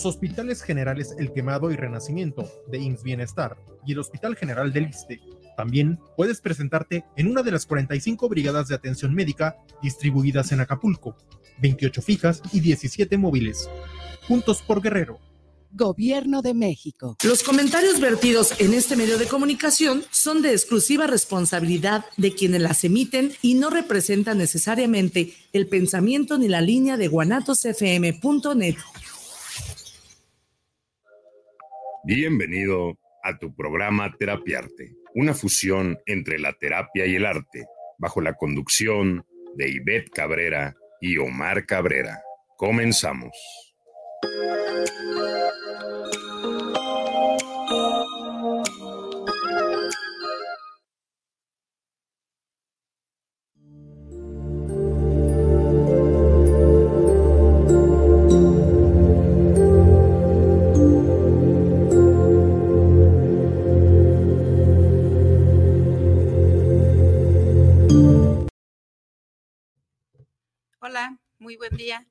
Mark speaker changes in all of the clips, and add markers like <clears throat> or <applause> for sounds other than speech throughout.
Speaker 1: Los hospitales generales El Quemado y Renacimiento de IMSS Bienestar y el Hospital General del Iste. También puedes presentarte en una de las 45 brigadas de atención médica distribuidas en Acapulco, 28 fijas y 17 móviles. Juntos por Guerrero.
Speaker 2: Gobierno de México.
Speaker 3: Los comentarios vertidos en este medio de comunicación son de exclusiva responsabilidad de quienes las emiten y no representan necesariamente el pensamiento ni la línea de guanatosfm.net.
Speaker 4: Bienvenido a tu programa Terapiarte, una fusión entre la terapia y el arte, bajo la conducción de Ivette Cabrera y Omar Cabrera. Comenzamos.
Speaker 5: Muy buen día.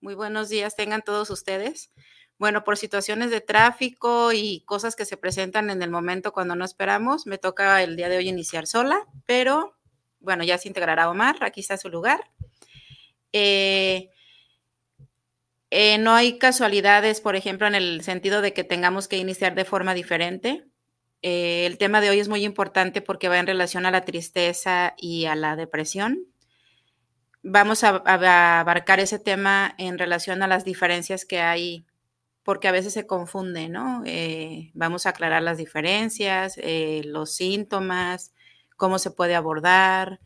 Speaker 5: Muy buenos días tengan todos ustedes. Bueno, por situaciones de tráfico y cosas que se presentan en el momento cuando no esperamos, me toca el día de hoy iniciar sola, pero bueno, ya se integrará Omar, aquí está su lugar. Eh, eh, no hay casualidades, por ejemplo, en el sentido de que tengamos que iniciar de forma diferente. Eh, el tema de hoy es muy importante porque va en relación a la tristeza y a la depresión vamos a, abarcar ese tema en relación a las diferencias que hay, porque a veces se confunde, ¿no? Eh, vamos a aclarar las diferencias, eh, los síntomas, cómo se puede abordar,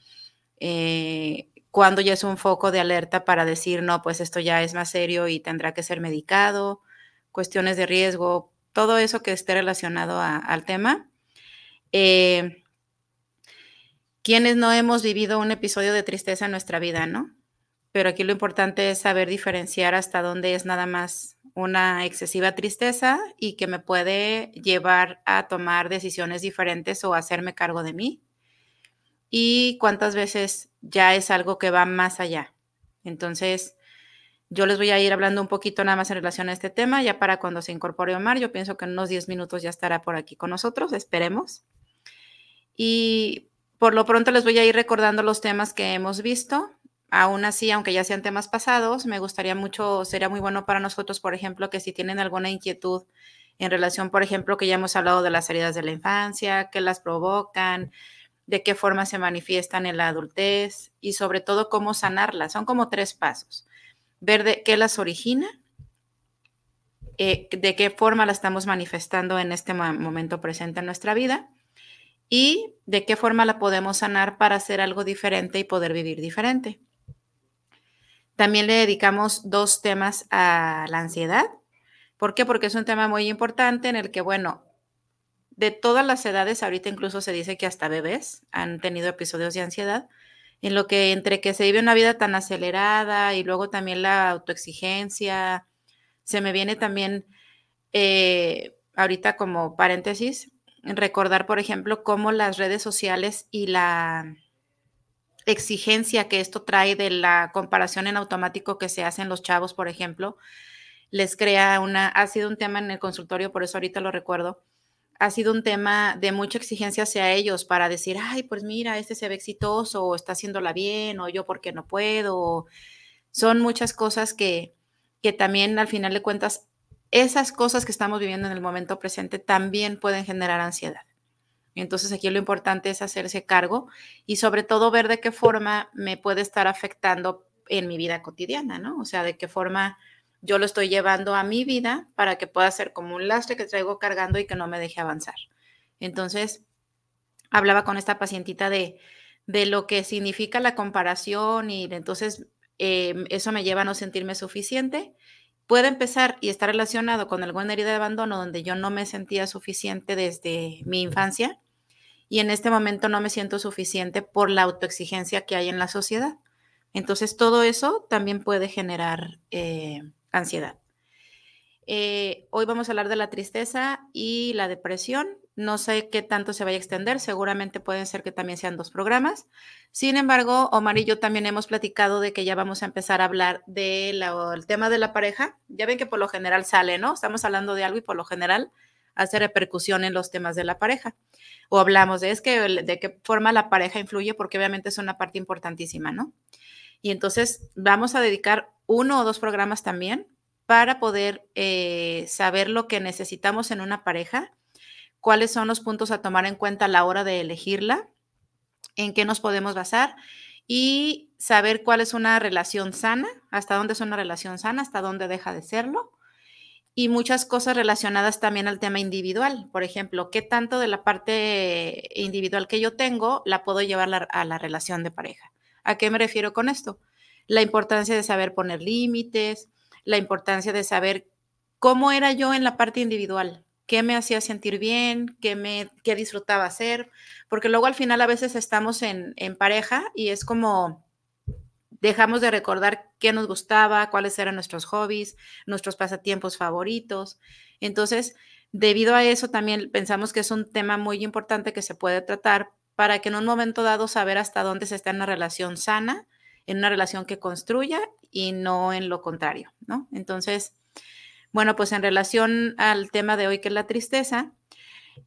Speaker 5: eh, cuándo ya es un foco de alerta para decir, no, pues esto ya es más serio y tendrá que ser medicado, cuestiones de riesgo, todo eso que esté relacionado al tema. Eh, quienes no hemos vivido un episodio de tristeza en nuestra vida, ¿no? Pero aquí lo importante es saber diferenciar hasta dónde es nada más una excesiva tristeza y que me puede llevar a tomar decisiones diferentes o hacerme cargo de mí. Y cuántas veces ya es algo que va más allá. Entonces, yo les voy a ir hablando un poquito nada más en relación a este tema, ya para cuando se incorpore Omar. Yo pienso que en unos 10 minutos ya estará por aquí con nosotros, esperemos. Y por lo pronto les voy a ir recordando los temas que hemos visto. Aún así, aunque ya sean temas pasados, me gustaría mucho, sería muy bueno para nosotros, por ejemplo, que si tienen alguna inquietud en relación, por ejemplo, que ya hemos hablado de las heridas de la infancia, qué las provocan, de qué forma se manifiestan en la adultez y sobre todo cómo sanarlas. Son como tres pasos. Ver de qué las origina, eh, de qué forma la estamos manifestando en este momento presente en nuestra vida y de qué forma la podemos sanar para hacer algo diferente y poder vivir diferente. También le dedicamos dos temas a la ansiedad. ¿Por qué? Porque es un tema muy importante en el que, bueno, de todas las edades, ahorita incluso se dice que hasta bebés han tenido episodios de ansiedad, en lo que entre que se vive una vida tan acelerada y luego también la autoexigencia, se me viene también eh, ahorita como paréntesis, recordar, por ejemplo, cómo las redes sociales y la exigencia que esto trae de la comparación en automático que se hacen los chavos, por ejemplo, les crea una, ha sido un tema en el consultorio, por eso ahorita lo recuerdo, ha sido un tema de mucha exigencia hacia ellos para decir, ay, pues mira, este se ve exitoso, o está haciéndola bien, o yo porque no puedo. Son muchas cosas que, que también al final de cuentas esas cosas que estamos viviendo en el momento presente también pueden generar ansiedad. Entonces aquí lo importante es hacerse cargo y sobre todo ver de qué forma me puede estar afectando en mi vida cotidiana, ¿no? O sea, de qué forma yo lo estoy llevando a mi vida para que pueda ser como un lastre que traigo cargando y que no me deje avanzar. Entonces, hablaba con esta pacientita de, de lo que significa la comparación y entonces em, eso me lleva a no sentirme suficiente puede empezar y estar relacionado con alguna herida de abandono donde yo no me sentía suficiente desde mi infancia y en este momento no me siento suficiente por la autoexigencia que hay en la sociedad. Entonces, todo eso también puede generar eh, ansiedad. Eh, hoy vamos a hablar de la tristeza y la depresión no sé qué tanto se vaya a extender, seguramente pueden ser que también sean dos programas. Sin embargo, Omar y yo también hemos platicado de que ya vamos a empezar a hablar del tema de la pareja. Ya ven que por lo general sale, ¿no? Estamos hablando de algo y por lo general hace repercusión en los temas de la pareja. O hablamos de, es que, de qué forma la pareja influye, porque obviamente es una parte importantísima, ¿no? Y entonces vamos a dedicar uno o dos programas también para poder eh, saber lo que necesitamos en una pareja cuáles son los puntos a tomar en cuenta a la hora de elegirla, en qué nos podemos basar y saber cuál es una relación sana, hasta dónde es una relación sana, hasta dónde deja de serlo. Y muchas cosas relacionadas también al tema individual. Por ejemplo, qué tanto de la parte individual que yo tengo la puedo llevar a la relación de pareja. ¿A qué me refiero con esto? La importancia de saber poner límites, la importancia de saber cómo era yo en la parte individual, qué me hacía sentir bien, qué, me, qué disfrutaba hacer, porque luego al final a veces estamos en, en pareja y es como dejamos de recordar qué nos gustaba, cuáles eran nuestros hobbies, nuestros pasatiempos favoritos. Entonces, debido a eso también pensamos que es un tema muy importante que se puede tratar para que en un momento dado saber hasta dónde se está en una relación sana, en una relación que construya y no en lo contrario, ¿no? Entonces, bueno, pues en relación al tema de hoy, que es la tristeza,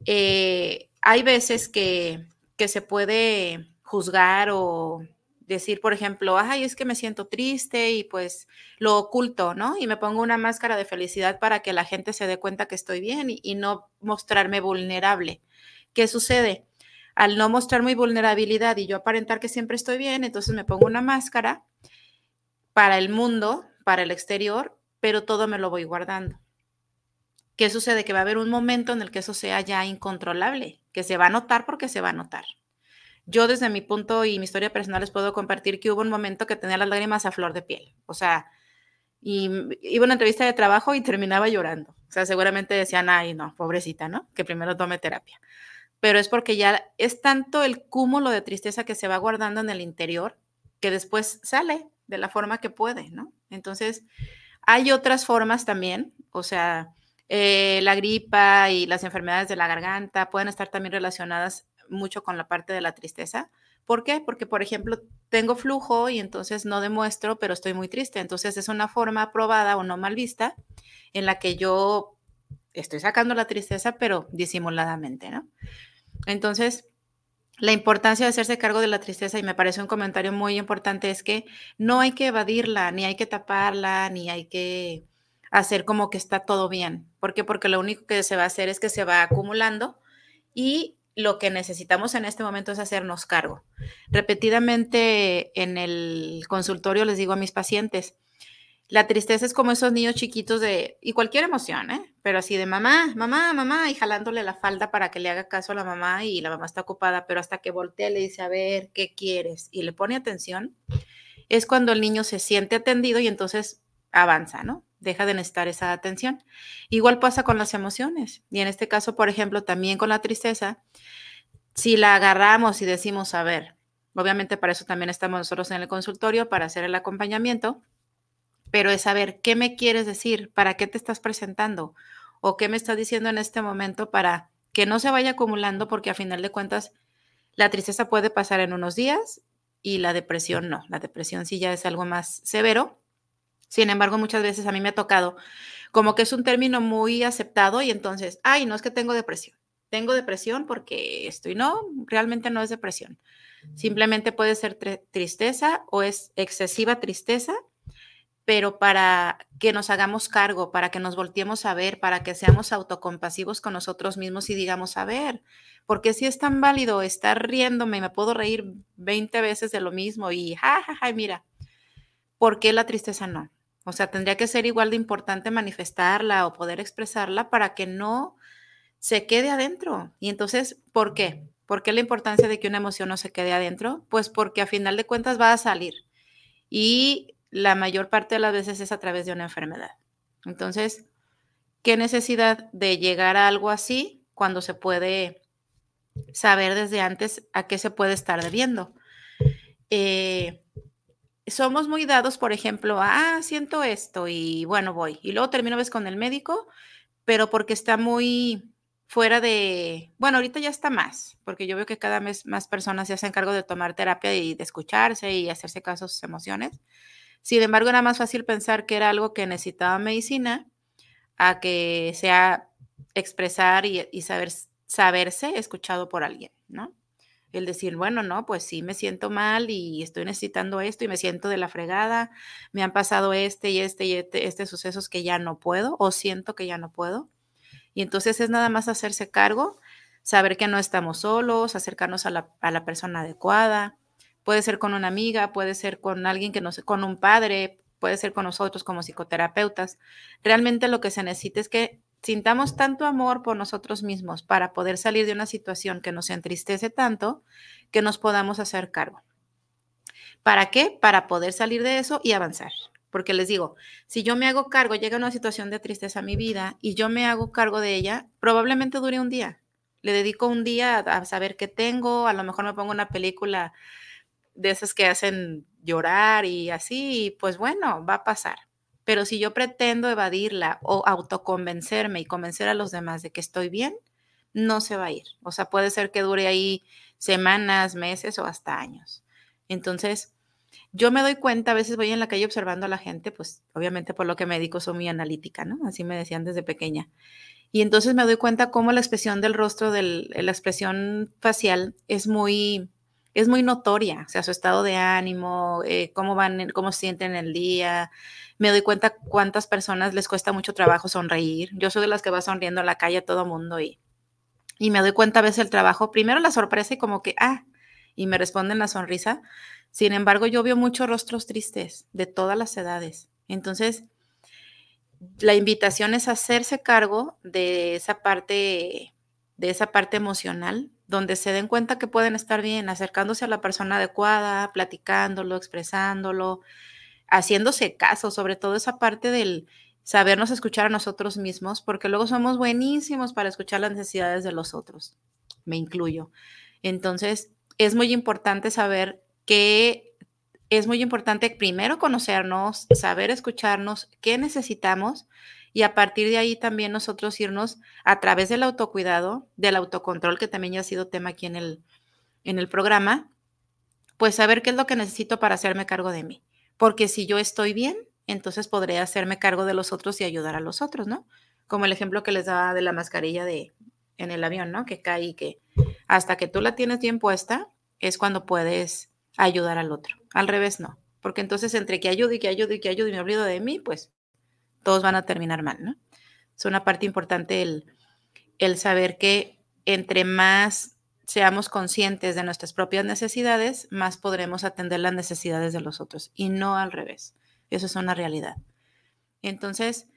Speaker 5: eh, hay veces que, que se puede juzgar o decir, por ejemplo, ay, es que me siento triste y pues lo oculto, ¿no? Y me pongo una máscara de felicidad para que la gente se dé cuenta que estoy bien y, y, no mostrarme vulnerable. ¿Qué sucede? Al no mostrar mi vulnerabilidad y yo aparentar que siempre estoy bien, entonces me pongo una máscara para el mundo, para el exterior, pero todo me lo voy guardando. ¿Qué sucede? Que va a haber un momento en el que eso sea ya incontrolable, que se va a notar porque se va a notar. Yo desde mi punto y mi historia personal les puedo compartir que hubo un momento que tenía las lágrimas a flor de piel. O sea, y iba a una entrevista de trabajo y terminaba llorando. O sea, seguramente decían, ay, no, pobrecita, ¿no? Que primero tome terapia. Pero es porque ya es tanto el cúmulo de tristeza que se va guardando en el interior que después sale de la forma que puede, ¿no? Entonces, hay otras formas también, o sea, eh, la gripa y las enfermedades de la garganta pueden estar también relacionadas mucho con la parte de la tristeza. ¿Por qué? Porque, por ejemplo, tengo flujo y entonces no demuestro, pero estoy muy triste. Entonces es una forma aprobada o no mal vista en la que yo estoy sacando la tristeza, pero disimuladamente, ¿no? Entonces, la importancia de hacerse cargo de la tristeza, y me parece un comentario muy importante, es que no hay que evadirla, ni hay que taparla, ni hay que hacer como que está todo bien. ¿Por qué? Porque lo único que se va a hacer es que se va acumulando y lo que necesitamos en este momento es hacernos cargo. Repetidamente en el consultorio les digo a mis pacientes, la tristeza es como esos niños chiquitos de, y cualquier emoción, ¿eh? Pero así de mamá, mamá, mamá, y jalándole la falda para que le haga caso a la mamá y la mamá está ocupada, pero hasta que voltea le dice, a ver, ¿qué quieres? Y le pone atención, es cuando el niño se siente atendido y entonces avanza, ¿no? Deja de necesitar esa atención. Igual pasa con las emociones. Y en este caso, por ejemplo, también con la tristeza, si la agarramos y decimos, a ver, obviamente para eso también estamos nosotros en el consultorio, para hacer el acompañamiento pero es saber qué me quieres decir, para qué te estás presentando o qué me estás diciendo en este momento para que no se vaya acumulando, porque a final de cuentas la tristeza puede pasar en unos días y la depresión no. La depresión sí ya es algo más severo. Sin embargo, muchas veces a mí me ha tocado como que es un término muy aceptado y entonces, ay, no es que tengo depresión. Tengo depresión porque estoy, no, realmente no es depresión. Simplemente puede ser tristeza o es excesiva tristeza pero para que nos hagamos cargo, para que nos volteemos a ver, para que seamos autocompasivos con nosotros mismos y digamos, a ver, porque si es tan válido estar riéndome, me puedo reír 20 veces de lo mismo y ja, ja, ja, mira, ¿por qué la tristeza no? O sea, tendría que ser igual de importante manifestarla o poder expresarla para que no se quede adentro. Y entonces, ¿por qué? ¿Por qué la importancia de que una emoción no se quede adentro? Pues porque a final de cuentas va a salir. Y la mayor parte de las veces es a través de una enfermedad. Entonces, ¿qué necesidad de llegar a algo así cuando se puede saber desde antes a qué se puede estar debiendo? Eh, somos muy dados, por ejemplo, ah, siento esto y bueno, voy. Y luego termino vez con el médico, pero porque está muy fuera de, bueno, ahorita ya está más, porque yo veo que cada vez más personas se hacen cargo de tomar terapia y de escucharse y hacerse caso a sus emociones. Sin embargo, era más fácil pensar que era algo que necesitaba medicina a que sea expresar y, saber, saberse escuchado por alguien, ¿no? El decir, bueno, no, pues sí, me siento mal y estoy necesitando esto y me siento de la fregada, me han pasado este y este y este, este sucesos que ya no puedo o siento que ya no puedo. Y entonces es nada más hacerse cargo, saber que no estamos solos, acercarnos a la, a la persona adecuada. Puede ser con una amiga, puede ser con alguien que nos, con un padre, puede ser con nosotros como psicoterapeutas. Realmente lo que se necesita es que sintamos tanto amor por nosotros mismos para poder salir de una situación que nos entristece tanto que nos podamos hacer cargo. ¿Para qué? Para poder salir de eso y avanzar. Porque les digo, si yo me hago cargo, llega una situación de tristeza a mi vida y yo me hago cargo de ella, probablemente dure un día. Le dedico un día a saber qué tengo, a lo mejor me pongo una película de esas que hacen llorar y así, pues bueno, va a pasar. Pero si yo pretendo evadirla o autoconvencerme y convencer a los demás de que estoy bien, no se va a ir. O sea, puede ser que dure ahí semanas, meses o hasta años. Entonces, yo me doy cuenta, a veces voy en la calle observando a la gente, pues obviamente por lo que me dedico soy muy analítica, ¿no? Así me decían desde pequeña. Y entonces me doy cuenta cómo la expresión del rostro, del, la expresión facial es muy, es muy notoria, o sea, su estado de ánimo, eh, cómo van, cómo sienten el día, me doy cuenta cuántas personas les cuesta mucho trabajo sonreír. Yo soy de las que va sonriendo a la calle a todo mundo y, y me doy cuenta a veces el trabajo, primero la sorpresa y como que, ah, y me responden la sonrisa. Sin embargo, yo veo muchos rostros tristes de todas las edades. Entonces, la invitación es hacerse cargo de esa parte, de esa parte emocional, donde se den cuenta que pueden estar bien, acercándose a la persona adecuada, platicándolo, expresándolo, haciéndose caso, sobre todo esa parte del sabernos escuchar a nosotros mismos, porque luego somos buenísimos para escuchar las necesidades de los otros, me incluyo. Entonces, es muy importante saber que es muy importante primero conocernos, saber escucharnos, qué necesitamos y a partir de ahí también nosotros irnos a través del autocuidado, del autocontrol, que también ya ha sido tema aquí en el, en el programa, pues saber qué es lo que necesito para hacerme cargo de mí porque si yo estoy bien, entonces podré hacerme cargo de los otros y ayudar a los otros, ¿no? Como el ejemplo que les daba de la mascarilla de en el avión, ¿no? Que cae y que hasta que tú la tienes bien puesta es cuando puedes ayudar al otro. Al revés no, porque entonces entre que ayudo y que ayudo y que ayudo y me olvido de mí, pues todos van a terminar mal, ¿no? Es una parte importante el, el saber que entre más seamos conscientes de nuestras propias necesidades, más podremos atender las necesidades de los otros y no al revés. Eso es una realidad. Entonces,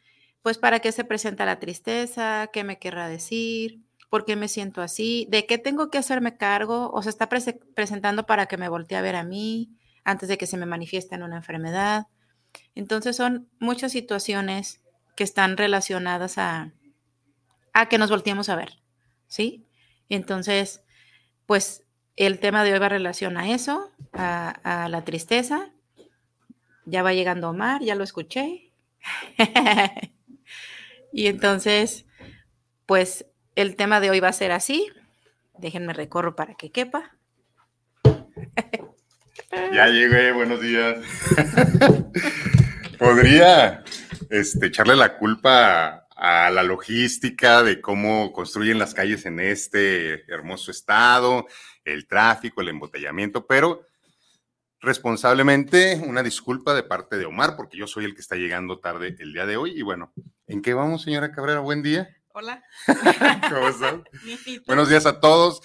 Speaker 5: pues, ¿para qué se presenta la tristeza? ¿Qué me querrá decir? ¿Por qué me siento así? ¿De qué tengo que hacerme cargo? ¿O se está presentando para que me voltee a ver a mí antes de que se me manifieste en una enfermedad? Entonces, son muchas situaciones que están relacionadas a, a que nos volteemos a ver, ¿sí? Entonces, pues el tema de hoy va relación a eso, a, la tristeza. Ya va llegando Omar, ya lo escuché. <laughs> y entonces, pues el tema de hoy va a ser así. Déjenme recorro para que quepa. <laughs>
Speaker 6: ya llegué, buenos días. <laughs> Podría este, echarle la culpa a la logística de cómo construyen las calles en este hermoso estado, el tráfico, el embotellamiento, pero responsablemente una disculpa de parte de Omar, porque yo soy el que está llegando tarde el día de hoy. Y bueno, ¿en qué vamos, señora Cabrera? Buen día.
Speaker 5: Hola. <laughs>
Speaker 6: ¿Cómo están? Buenos días a todos.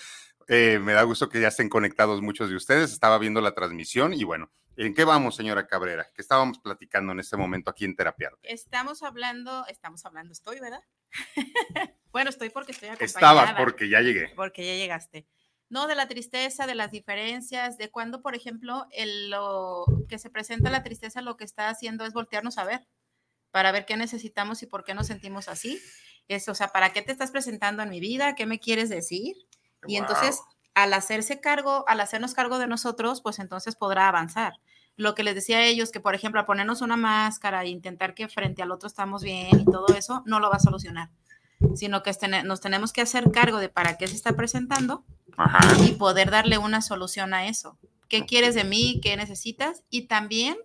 Speaker 6: Eh, me da gusto que ya estén conectados muchos de ustedes. Estaba viendo la transmisión y bueno, ¿En qué vamos, señora Cabrera? ¿Qué estábamos platicando en este momento aquí en Terapia?
Speaker 5: Estamos hablando, estamos hablando, estoy, ¿verdad? <laughs> bueno, estoy porque estoy acompañada.
Speaker 6: Estaba, porque ya llegué.
Speaker 5: Porque ya llegaste. No, de la tristeza, de las diferencias, de cuando, por ejemplo, el, lo que se presenta la tristeza lo que está haciendo es voltearnos a ver, para ver qué necesitamos y por qué nos sentimos así. Es, o sea, ¿para qué te estás presentando en mi vida? ¿Qué me quieres decir? Y entonces al hacerse cargo, al hacernos cargo de nosotros, pues entonces podrá avanzar. Lo que les decía a ellos, que por ejemplo, a ponernos una máscara e intentar que frente al otro estamos bien y todo eso, no lo va a solucionar. sino que nos tenemos que hacer cargo de para qué se está presentando y poder darle una solución a eso. ¿Qué quieres de mí? ¿Qué necesitas? Y también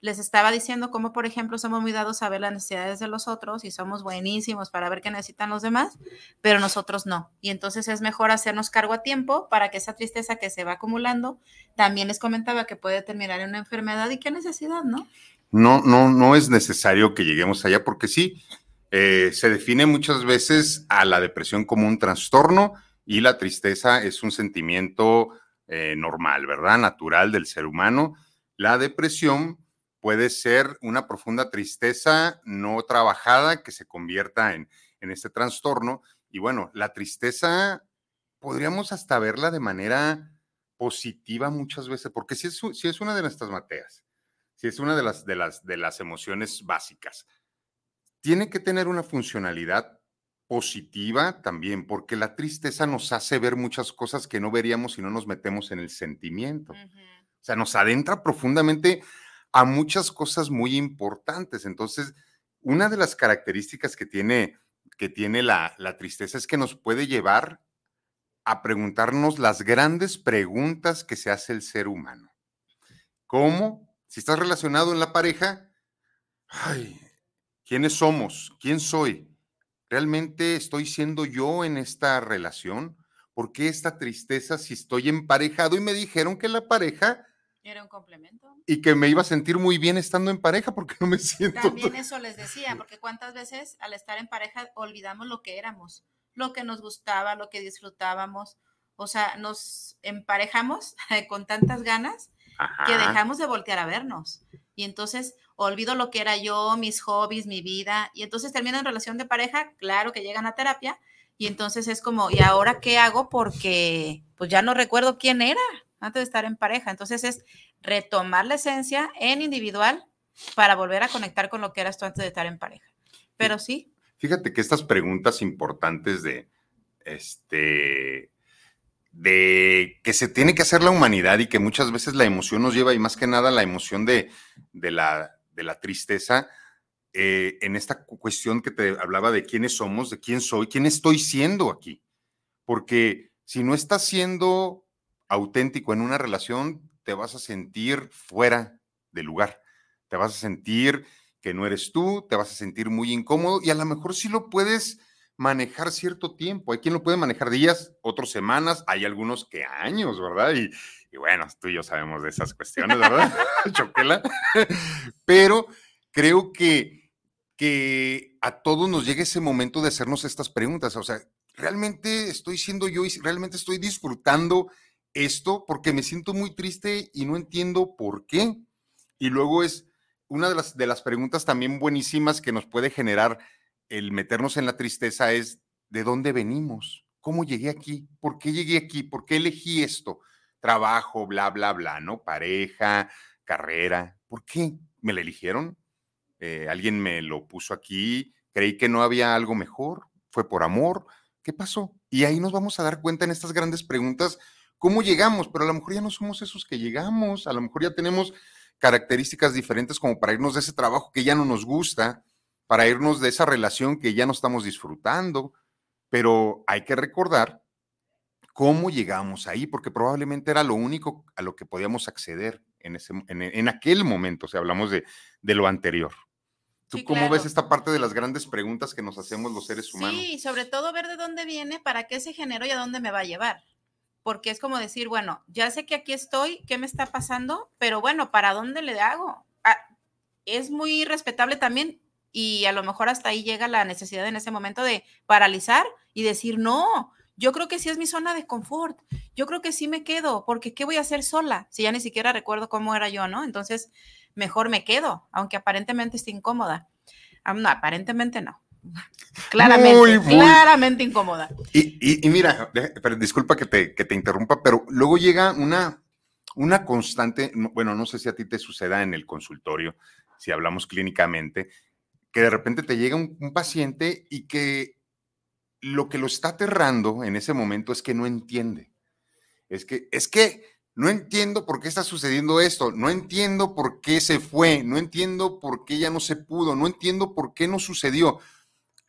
Speaker 5: les estaba diciendo cómo, por ejemplo, somos muy dados a ver las necesidades de los otros y somos buenísimos para ver qué necesitan los demás, pero nosotros no. Y entonces es mejor hacernos cargo a tiempo para que esa tristeza que se va acumulando, también les comentaba que puede terminar en una enfermedad y qué necesidad, ¿no?
Speaker 6: No, no, no es necesario que lleguemos allá porque sí, eh, se define muchas veces a la depresión como un trastorno y la tristeza es un sentimiento eh, normal, ¿verdad? Natural del ser humano. La depresión puede ser una profunda tristeza no trabajada que se convierta en, en este trastorno. Y bueno, la tristeza podríamos hasta verla de manera positiva muchas veces, porque si es, si es una de nuestras mateas, si es una de las, de, las, de las emociones básicas, tiene que tener una funcionalidad positiva también, porque la tristeza nos hace ver muchas cosas que no veríamos si no nos metemos en el sentimiento. O sea, nos adentra profundamente a muchas cosas muy importantes. Entonces, una de las características que tiene, que tiene la, la tristeza es que nos puede llevar a preguntarnos las grandes preguntas que se hace el ser humano. ¿Cómo? Si estás relacionado en la pareja, ay, ¿quiénes somos? ¿Quién soy? ¿Realmente estoy siendo yo en esta relación? ¿Por qué esta tristeza si estoy emparejado? Y me dijeron que la pareja
Speaker 5: era un complemento.
Speaker 6: Y que me iba a sentir muy bien estando en pareja porque no me <laughs> siento.
Speaker 5: También eso les decía, porque cuántas veces al estar en pareja olvidamos lo que éramos, lo que nos gustaba, lo que disfrutábamos. O sea, nos emparejamos <laughs> con tantas ganas que dejamos de voltear a vernos. Y entonces olvido lo que era yo, mis hobbies, mi vida. Y entonces termino en relación de pareja, claro que llegan a terapia. Y entonces es como, ¿y ahora qué hago? Porque pues ya no recuerdo quién era antes de estar en pareja. Entonces es retomar la esencia en individual para volver a conectar con lo que eras tú antes de estar en pareja. Pero sí.
Speaker 6: Fíjate que estas preguntas importantes de, este, de que se tiene que hacer la humanidad y que muchas veces la emoción nos lleva, y más que nada la emoción de, de, la, de la tristeza, eh, en esta cuestión que te hablaba de quiénes somos, de quién soy, quién estoy siendo aquí. Porque si no estás siendo auténtico en una relación, te vas a sentir fuera de lugar, te vas a sentir que no eres tú, te vas a sentir muy incómodo y a lo mejor sí lo puedes manejar cierto tiempo. Hay quien lo puede manejar días, otras semanas, hay algunos que años, ¿verdad? Y, bueno, tú y yo sabemos de esas cuestiones, ¿verdad? <laughs> <laughs> Choquela. Pero creo que, que a todos nos llega ese momento de hacernos estas preguntas. O sea, ¿realmente estoy siendo yo y realmente estoy disfrutando esto porque me siento muy triste y no entiendo por qué. Y luego es una de las, de las preguntas también buenísimas que nos puede generar el meternos en la tristeza es, ¿de dónde venimos? ¿Cómo llegué aquí? ¿Por qué llegué aquí? ¿Por qué elegí esto? Trabajo, bla, bla, bla, ¿no? Pareja, carrera. ¿Por qué me la eligieron? Eh, alguien me lo puso aquí, creí que no había algo mejor, fue por amor. ¿Qué pasó? Y ahí nos vamos a dar cuenta en estas grandes preguntas cómo llegamos, pero a lo mejor ya no somos esos que llegamos, a lo mejor ya tenemos características diferentes como para irnos de ese trabajo que ya no nos gusta, para irnos de esa relación que ya no estamos disfrutando, pero hay que recordar cómo llegamos ahí, porque probablemente era lo único a lo que podíamos acceder en, ese, en, aquel momento, o sea, hablamos de, de lo anterior. ¿Tú cómo ves esta parte de las grandes preguntas que nos hacemos los seres humanos?
Speaker 5: Sí, sobre todo ver de dónde viene, para qué se generó y a dónde me va a llevar porque es como decir, bueno, ya sé que aquí estoy, ¿qué me está pasando? Pero bueno, ¿para dónde le hago? Ah, es muy respetable también y a lo mejor hasta ahí llega la necesidad en ese momento de paralizar y decir, no, yo creo que sí es mi zona de confort, yo creo que sí me quedo, porque ¿qué voy a hacer sola? Si ya ni siquiera recuerdo cómo era yo, ¿no? Entonces, mejor me quedo, aunque aparentemente esté incómoda. Ah, no, aparentemente no. Claramente, claramente incómoda.
Speaker 6: Y, mira, pero disculpa que te, que te, interrumpa, pero luego llega una, una constante, bueno, no sé si a ti te suceda en el consultorio, si hablamos clínicamente, que de repente te llega un, un paciente y que lo que lo está aterrando en ese momento es que no entiende. Es que, es que no entiendo por qué está sucediendo esto, no entiendo por qué se fue, no entiendo por qué ya no se pudo, no entiendo por qué no sucedió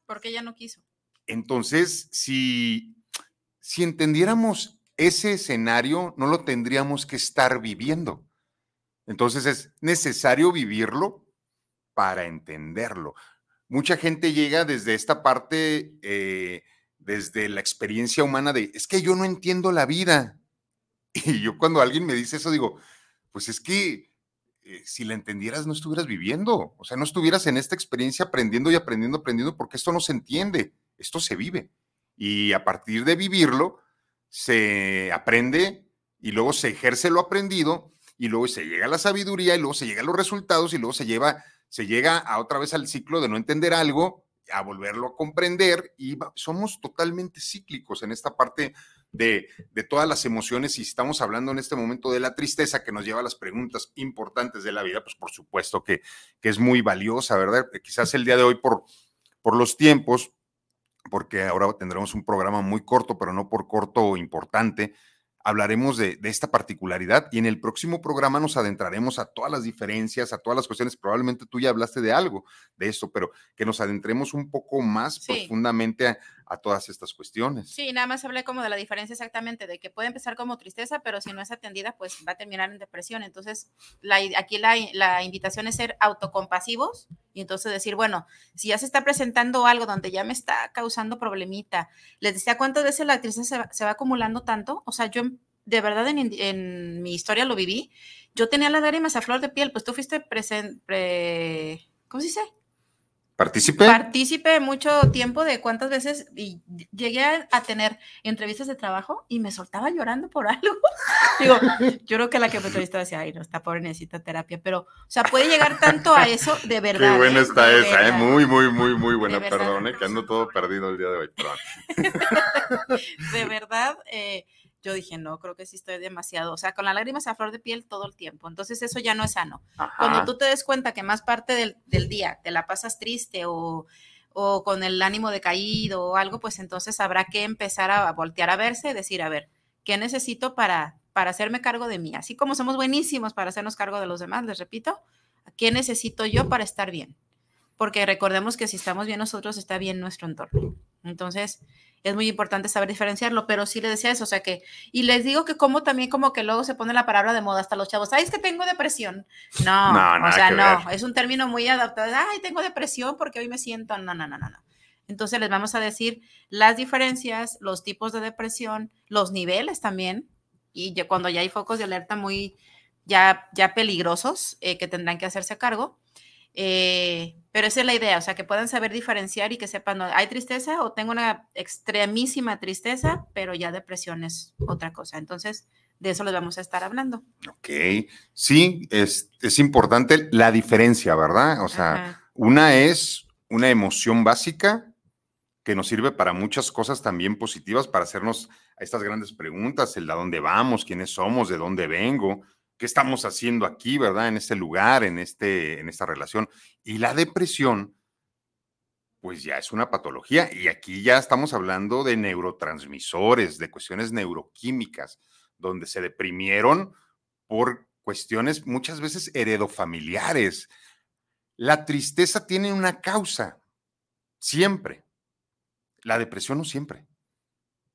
Speaker 5: porque ella no quiso.
Speaker 6: Entonces, si, si entendiéramos ese escenario, no lo tendríamos que estar viviendo. Entonces es necesario vivirlo para entenderlo. Mucha gente llega desde esta parte, eh, desde la experiencia humana de, es que yo no entiendo la vida. <laughs> Y yo cuando alguien me dice eso, digo, pues es que eh, si la entendieras no estuvieras viviendo, o sea, no estuvieras en esta experiencia aprendiendo y aprendiendo, aprendiendo, porque esto no se entiende, esto se vive. Y a partir de vivirlo, se aprende y luego se ejerce lo aprendido y luego se llega a la sabiduría y luego se llega a los resultados y luego se lleva, se llega a otra vez al ciclo de no entender algo, a volverlo a comprender y somos totalmente cíclicos en esta parte de, de, todas las emociones y estamos hablando en este momento de la tristeza que nos lleva a las preguntas importantes de la vida, pues por supuesto que, que es muy valiosa, ¿verdad? Quizás el día de hoy por, por los tiempos, porque ahora tendremos un programa muy corto, pero no por corto importante, hablaremos de, esta particularidad y en el próximo programa nos adentraremos a todas las diferencias, a todas las cuestiones. Probablemente tú ya hablaste de algo de esto, pero que nos adentremos un poco más profundamente a, a, todas estas cuestiones.
Speaker 5: Sí, nada más hablé como de la diferencia exactamente, de que puede empezar como tristeza, pero si no es atendida, pues va a terminar en depresión. Entonces, aquí la, invitación es ser autocompasivos y entonces decir, bueno, si ya se está presentando algo donde ya me está causando problemita, les decía cuántas veces la tristeza se va, acumulando tanto, o sea, yo de verdad en, mi historia lo viví, yo tenía las lágrimas a flor de piel, pues tú fuiste presente, ¿cómo se dice?
Speaker 6: Partícipe.
Speaker 5: Partícipe mucho tiempo de cuántas veces y llegué a, tener entrevistas de trabajo y me soltaba llorando por <laughs> algo. Digo, yo creo que la que me entrevistó decía, ay, no, está pobre, necesita terapia, pero, o sea, puede llegar tanto a eso de verdad.
Speaker 6: Qué buena ¿eh? está esa, ¿eh? Muy, muy, muy, muy buena. Perdón, ¿eh? que ando todo perdido el día de hoy. <laughs>
Speaker 5: de verdad, eh, yo dije, no, creo que sí estoy demasiado, o sea, con las lágrimas a flor de piel todo el tiempo. Entonces eso ya no es sano. Cuando tú te des cuenta que más parte del, día te la pasas triste o, o, con el ánimo decaído o algo, pues entonces habrá que empezar a voltear a verse y decir, a ver, ¿qué necesito para, para hacerme cargo de mí? Así como somos buenísimos para hacernos cargo de los demás, les repito, ¿qué necesito yo para estar bien? Porque recordemos que si estamos bien nosotros, está bien nuestro entorno. Entonces, es muy importante saber diferenciarlo, pero sí le decía eso, o sea que, y les digo que como también como que luego se pone la palabra de moda hasta los chavos, ay, es que tengo depresión. No, o sea, no, es un término muy adaptado, ay, tengo depresión porque hoy me siento, no, no, no, no, no. Entonces les vamos a decir las diferencias, los tipos de depresión, los niveles también, y cuando ya hay focos de alerta muy, ya, ya peligrosos eh, que tendrán que hacerse cargo. Eh, pero esa es la idea, o sea, que puedan saber diferenciar y que sepan, hay tristeza o tengo una extremísima tristeza, pero ya depresión es otra cosa. Entonces, de eso les vamos a estar hablando.
Speaker 6: Ok, sí, es, es importante la diferencia, ¿verdad? O sea, una es una emoción básica que nos sirve para muchas cosas también positivas, para hacernos estas grandes preguntas, el de dónde vamos, quiénes somos, de dónde vengo, qué estamos haciendo aquí, ¿verdad? En este lugar, en, este, en esta relación. Y la depresión, pues ya es una patología. Y aquí ya estamos hablando de neurotransmisores, de cuestiones neuroquímicas, donde se deprimieron por cuestiones muchas veces heredofamiliares. La tristeza tiene una causa, siempre. La depresión no siempre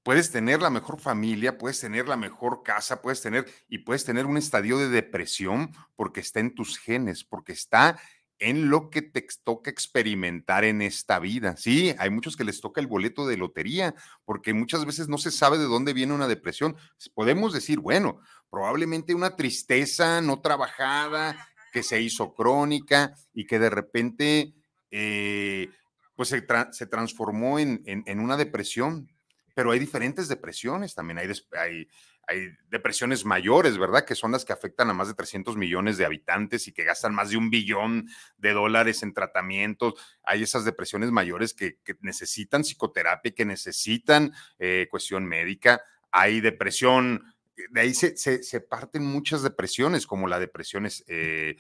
Speaker 6: puedes tener la mejor familia, puedes tener la mejor casa, puedes tener y puedes tener un estadio de depresión porque está en tus genes, porque está en lo que te toca experimentar en esta vida. Sí, hay muchos que les toca el boleto de lotería porque muchas veces no se sabe de dónde viene una depresión. Podemos decir, bueno, probablemente una tristeza no trabajada que se hizo crónica y que de repente eh, pues se, transformó en, en una depresión pero hay diferentes depresiones también, hay, hay, hay, depresiones mayores, ¿verdad? Que son las que afectan a más de 300 millones de habitantes y que gastan más de un billón de dólares en tratamientos. Hay esas depresiones mayores que, necesitan psicoterapia, que necesitan eh, cuestión médica. Hay depresión, de ahí se, se, parten muchas depresiones, como la depresión eh,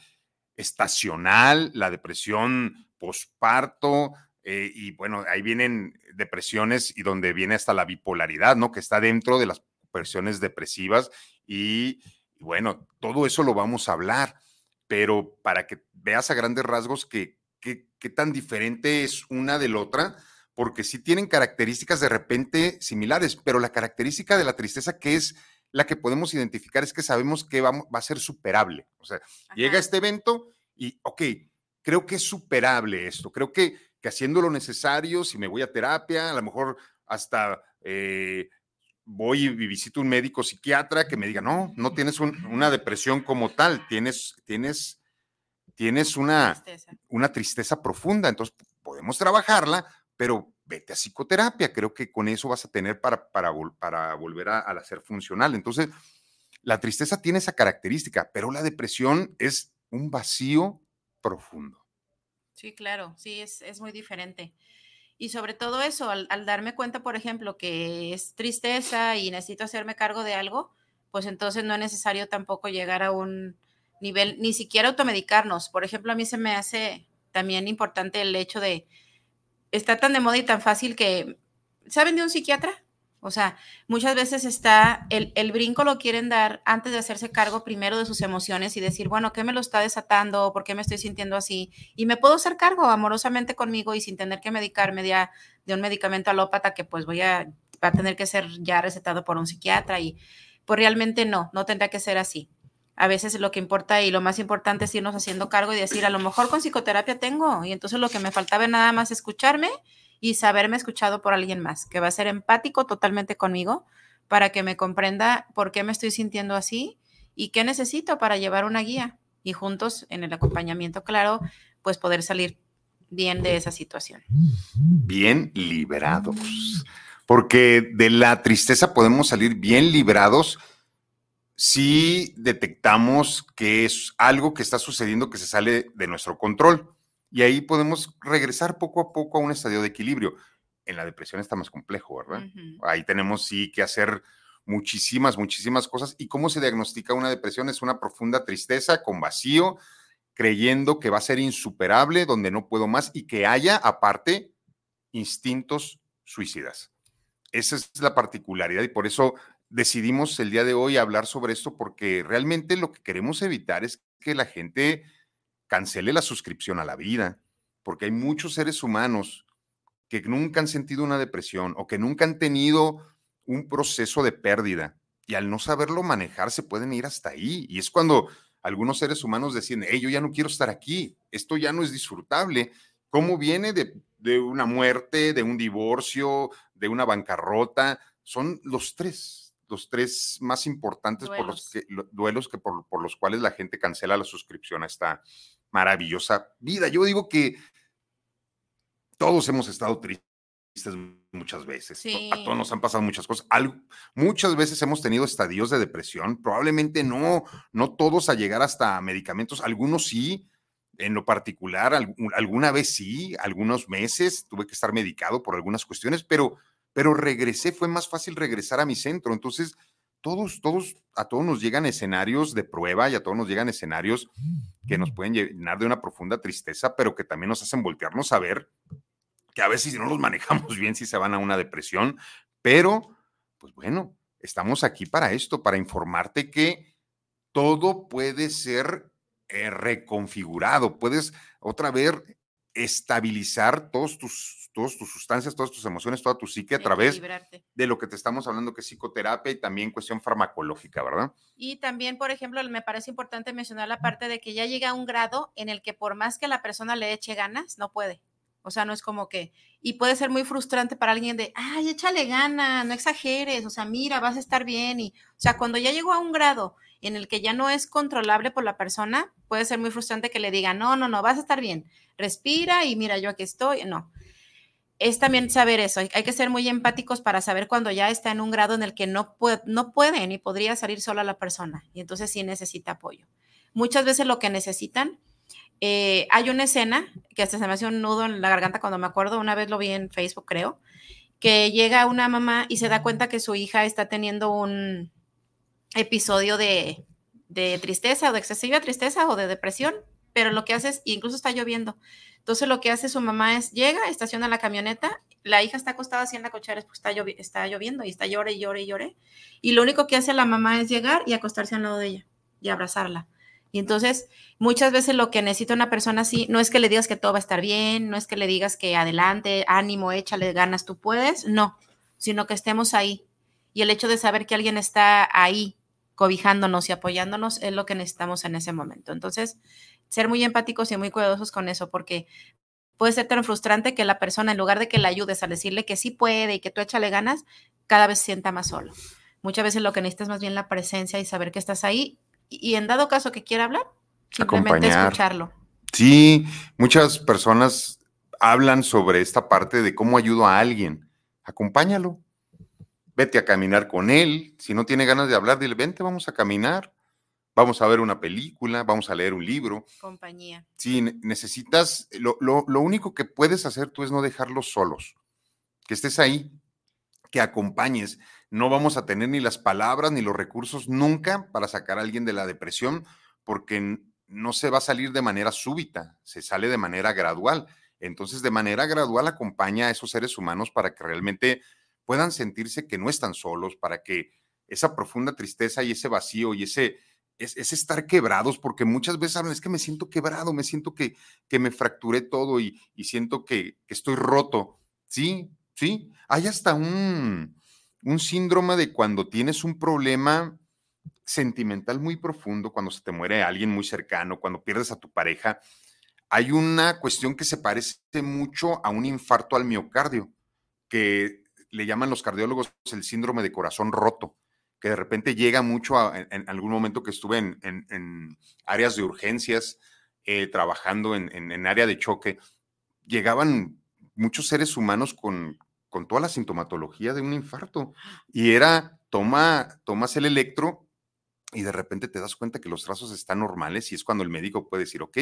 Speaker 6: estacional, la depresión posparto, eh, y bueno, ahí vienen depresiones y donde viene hasta la bipolaridad, ¿no? Que está dentro de las depresiones depresivas y, bueno, todo eso lo vamos a hablar, pero para que veas a grandes rasgos que, qué tan diferente es una de la otra, porque sí tienen características de repente similares, pero la característica de la tristeza que es la que podemos identificar es que sabemos que va, va a ser superable. O sea, llega este evento y, ok, creo que es superable esto, creo que, que haciendo lo necesario, si me voy a terapia, a lo mejor hasta eh, voy y visito un médico psiquiatra que me diga, no, no tienes una depresión como tal, tienes, tienes, tienes una tristeza. una tristeza profunda, entonces podemos trabajarla, pero vete a psicoterapia, creo que con eso vas a tener para, para, para volver a, a ser funcional. Entonces, la tristeza tiene esa característica, pero la depresión es un vacío profundo.
Speaker 5: Sí, claro, sí, es, es muy diferente. Y sobre todo eso, al, darme cuenta, por ejemplo, que es tristeza y necesito hacerme cargo de algo, pues entonces no es necesario tampoco llegar a un nivel, ni siquiera automedicarnos. Por ejemplo, a mí se me hace también importante el hecho de, está tan de moda y tan fácil que, ¿saben de un psiquiatra? O sea, muchas veces está, el, el, brinco lo quieren dar antes de hacerse cargo primero de sus emociones y decir, bueno, ¿qué me lo está desatando? ¿Por qué me estoy sintiendo así? Y me puedo hacer cargo amorosamente conmigo y sin tener que medicarme de, de un medicamento alópata que pues voy a, va a tener que ser ya recetado por un psiquiatra y pues realmente no, no tendrá que ser así. A veces lo que importa y lo más importante es irnos haciendo cargo y decir, a lo mejor con psicoterapia tengo y entonces lo que me faltaba nada más escucharme y saberme escuchado por alguien más, que va a ser empático totalmente conmigo para que me comprenda por qué me estoy sintiendo así y qué necesito para llevar una guía y juntos en el acompañamiento, claro, pues poder salir bien de esa situación.
Speaker 6: Bien liberados. Porque de la tristeza podemos salir bien librados si detectamos que es algo que está sucediendo que se sale de nuestro control. Y ahí podemos regresar poco a poco a un estadio de equilibrio. En la depresión está más complejo, ¿verdad? Ahí tenemos sí que hacer muchísimas, muchísimas cosas. ¿Y cómo se diagnostica una depresión? Es una profunda tristeza con vacío, creyendo que va a ser insuperable, donde no puedo más y que haya, aparte, instintos suicidas. Esa es la particularidad y por eso decidimos el día de hoy hablar sobre esto, porque realmente lo que queremos evitar es que la gente cancele la suscripción a la vida, porque hay muchos seres humanos que nunca han sentido una depresión o que nunca han tenido un proceso de pérdida y al no saberlo manejar se pueden ir hasta ahí. Y es cuando algunos seres humanos deciden, hey, yo ya no quiero estar aquí, esto ya no es disfrutable. ¿Cómo viene de una muerte, de un divorcio, de una bancarrota? Son los tres, los tres más importantes por los que, duelos que por, por, los cuales la gente cancela la suscripción a esta, maravillosa vida. Yo digo que todos hemos estado tristes muchas veces. A todos nos han pasado muchas cosas. muchas veces hemos tenido estadios de depresión. Probablemente no, no todos a llegar hasta medicamentos. Algunos sí, en lo particular, alguna vez sí, algunos meses tuve que estar medicado por algunas cuestiones, pero, pero regresé. Fue más fácil regresar a mi centro. Entonces, todos, todos, a todos nos llegan escenarios de prueba y a todos nos llegan escenarios que nos pueden llenar de una profunda tristeza, pero que también nos hacen voltearnos a ver que a veces si no los <laughs> manejamos bien, si se van a una depresión, pero, pues bueno, estamos aquí para esto, para informarte que todo puede ser eh, reconfigurado, puedes otra vez estabilizar todos tus, todas tus sustancias, todas tus emociones, toda tu psique a través de lo que te estamos hablando que es psicoterapia y también cuestión farmacológica, ¿verdad?
Speaker 5: Y también, por ejemplo, me parece importante mencionar la parte de que ya llega a un grado en el que por más que la persona le eche ganas, no puede. O sea, no es como que, y puede ser muy frustrante para alguien de, ay, échale ganas, no exageres, o sea, mira, vas a estar bien. Y, o sea, cuando ya llegó a un grado en el que ya no es controlable por la persona, puede ser muy frustrante que le diga, no, no, no, vas a estar bien, respira y mira, yo aquí estoy. No. Es también saber eso, hay, que ser muy empáticos para saber cuando ya está en un grado en el que no, puede, no puede ni podría salir sola la persona y entonces sí necesita apoyo. Muchas veces lo que necesitan, eh, hay una escena que hasta se me hace un nudo en la garganta cuando me acuerdo, una vez lo vi en Facebook creo, que llega una mamá y se da cuenta que su hija está teniendo un, episodio de, tristeza o de excesiva tristeza o de depresión, pero lo que hace es, incluso está lloviendo. Entonces lo que hace su mamá es, llega, estaciona la camioneta, la hija está acostada así en la cochera, pues está, está lloviendo y está llore y llore y llore. Y lo único que hace la mamá es llegar y acostarse al lado de ella y abrazarla. Y entonces, muchas veces lo que necesita una persona así no es que le digas que todo va a estar bien, no es que le digas que adelante, ánimo, échale ganas, tú puedes, no, sino que estemos ahí. Y el hecho de saber que alguien está ahí cobijándonos y apoyándonos es lo que necesitamos en ese momento. Entonces, ser muy empáticos y muy cuidadosos con eso, porque puede ser tan frustrante que la persona, en lugar de que le ayudes a decirle que sí puede y que tú échale ganas, cada vez se sienta más solo. Muchas veces lo que necesitas es más bien la presencia y saber que estás ahí y en dado caso que quiera hablar, simplemente escucharlo.
Speaker 6: Sí, muchas personas hablan sobre esta parte de cómo ayudo a alguien. Acompáñalo. Vete a caminar con él. Si no tiene ganas de hablar, dile, vente, vamos a caminar. Vamos a ver una película, vamos a leer un libro.
Speaker 5: Compañía.
Speaker 6: Sí, necesitas, lo, lo, lo único que puedes hacer tú es no dejarlos solos. Que estés ahí, que acompañes no vamos a tener ni las palabras ni los recursos nunca para sacar a alguien de la depresión, porque no se va a salir de manera súbita, se sale de manera gradual. Entonces, de manera gradual acompaña a esos seres humanos para que realmente puedan sentirse que no están solos, para que esa profunda tristeza y ese vacío y ese, es, estar quebrados, porque muchas veces hablan, es que me siento quebrado, me siento que, que me fracturé todo y, siento que, que, estoy roto. Sí, sí, hay hasta un, un síndrome de cuando tienes un problema sentimental muy profundo, cuando se te muere alguien muy cercano, cuando pierdes a tu pareja, hay una cuestión que se parece mucho a un infarto al miocardio, que le llaman los cardiólogos el síndrome de corazón roto, que de repente llega mucho en, algún momento que estuve en, áreas de urgencias, eh, trabajando en área de choque, llegaban muchos seres humanos con, con toda la sintomatología de un infarto. Y era, toma, tomas el electro y de repente te das cuenta que los trazos están normales y es cuando el médico puede decir, ok,